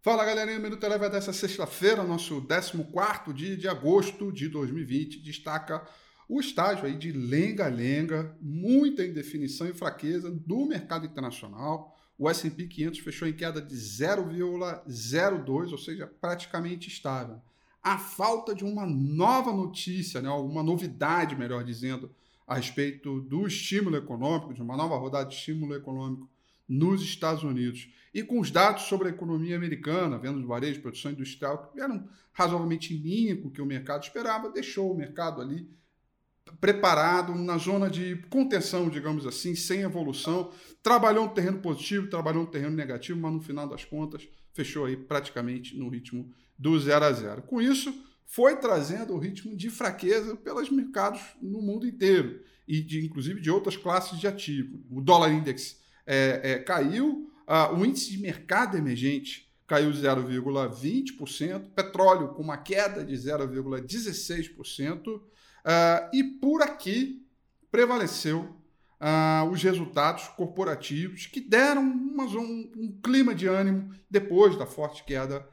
Fala galerinha, Minuto Eleva dessa sexta-feira, nosso 14 dia de agosto de 2020, destaca o estágio aí de lenga-lenga, muita indefinição e fraqueza do mercado internacional. O S&P 500 fechou em queda de 0,02, ou seja, praticamente estável. A falta de uma nova notícia, né, uma novidade, melhor dizendo, a respeito do estímulo econômico, de uma nova rodada de estímulo econômico nos Estados Unidos. E com os dados sobre a economia americana, vendo os varejos, produção industrial, que vieram razoavelmente em linha com o que o mercado esperava, deixou o mercado ali preparado na zona de contenção, digamos assim, sem evolução. Trabalhou um terreno positivo, trabalhou um terreno negativo, mas no final das contas fechou aí praticamente no ritmo do 0 a 0. Com isso, foi trazendo o ritmo de fraqueza pelos mercados no mundo inteiro e de inclusive de outras classes de ativo. O dólar index é, é, caiu, o índice de mercado emergente caiu 0,20%, petróleo com uma queda de 0,16%, ah, e por aqui prevaleceu os resultados corporativos que deram uma, um, um, clima de ânimo depois da forte queda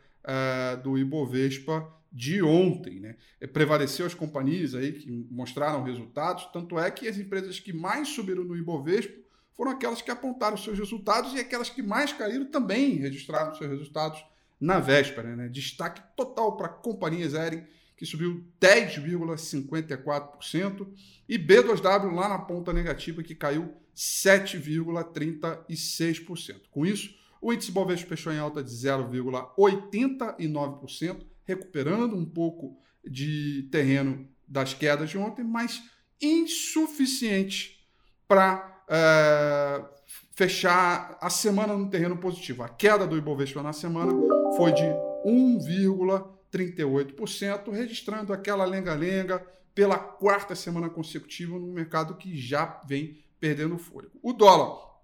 do Ibovespa de ontem. Né? Prevaleceu as companhias aí que mostraram resultados, tanto é que as empresas que mais subiram no Ibovespa foram aquelas que apontaram seus resultados e aquelas que mais caíram também registraram seus resultados na véspera. Né? Destaque total para companhias aéreas, que subiu 10,54%, e B2W lá na ponta negativa, que caiu 7,36%. Com isso, o índice Bovespa fechou em alta de 0,89%, recuperando um pouco de terreno das quedas de ontem, mas insuficiente para é, fechar a semana no terreno positivo. A queda do Ibovespa na semana foi de 1,38%, registrando aquela lenga-lenga pela quarta semana consecutiva no mercado que já vem perdendo fôlego. O dólar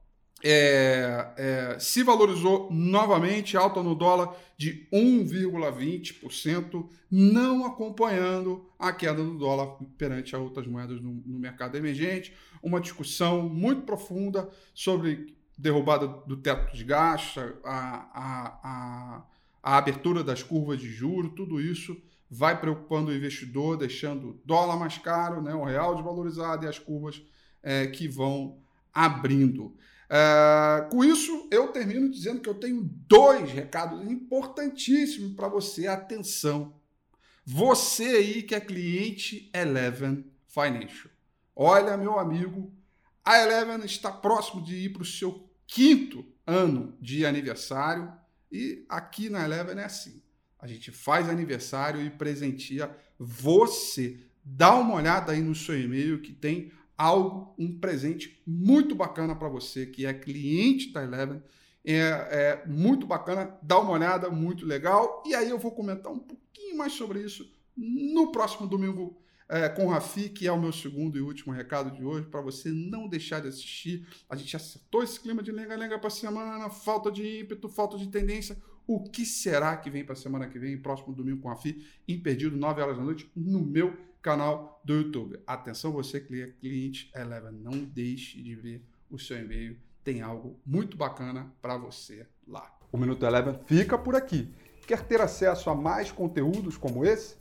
é, é, se valorizou novamente, alta no dólar de 1,20%, não acompanhando a queda do dólar perante as outras moedas no, no, mercado emergente. Uma discussão muito profunda sobre derrubada do teto de gastos, a, a, a, a abertura das curvas de juro, tudo isso vai preocupando o investidor, deixando o dólar mais caro, né, o real desvalorizado e as curvas é, que vão abrindo. Uh, com isso, eu termino dizendo que eu tenho dois recados importantíssimos para você. Atenção! Você aí que é cliente Eleven Financial. Olha, meu amigo, a Eleven está próximo de ir para o seu quinto ano de aniversário e aqui na Eleven é assim. A gente faz aniversário e presenteia você. Dá uma olhada aí no seu e-mail que tem algo, um presente muito bacana para você que é cliente da Eleven. É, é, muito bacana, dá uma olhada, muito legal. E aí eu vou comentar um pouquinho mais sobre isso no próximo domingo é, com o Rafi, que é o meu segundo e último recado de hoje, para você não deixar de assistir. A gente acertou esse clima de lenga-lenga para semana, falta de ímpeto, falta de tendência. O que será que vem para semana que vem, próximo domingo com Rafi, impedido, 9 horas da noite, no meu canal do YouTube. Atenção, você que é cliente Eleven, não deixe de ver o seu e-mail. Tem algo muito bacana para você lá. O Minuto Eleven fica por aqui. Quer ter acesso a mais conteúdos como esse?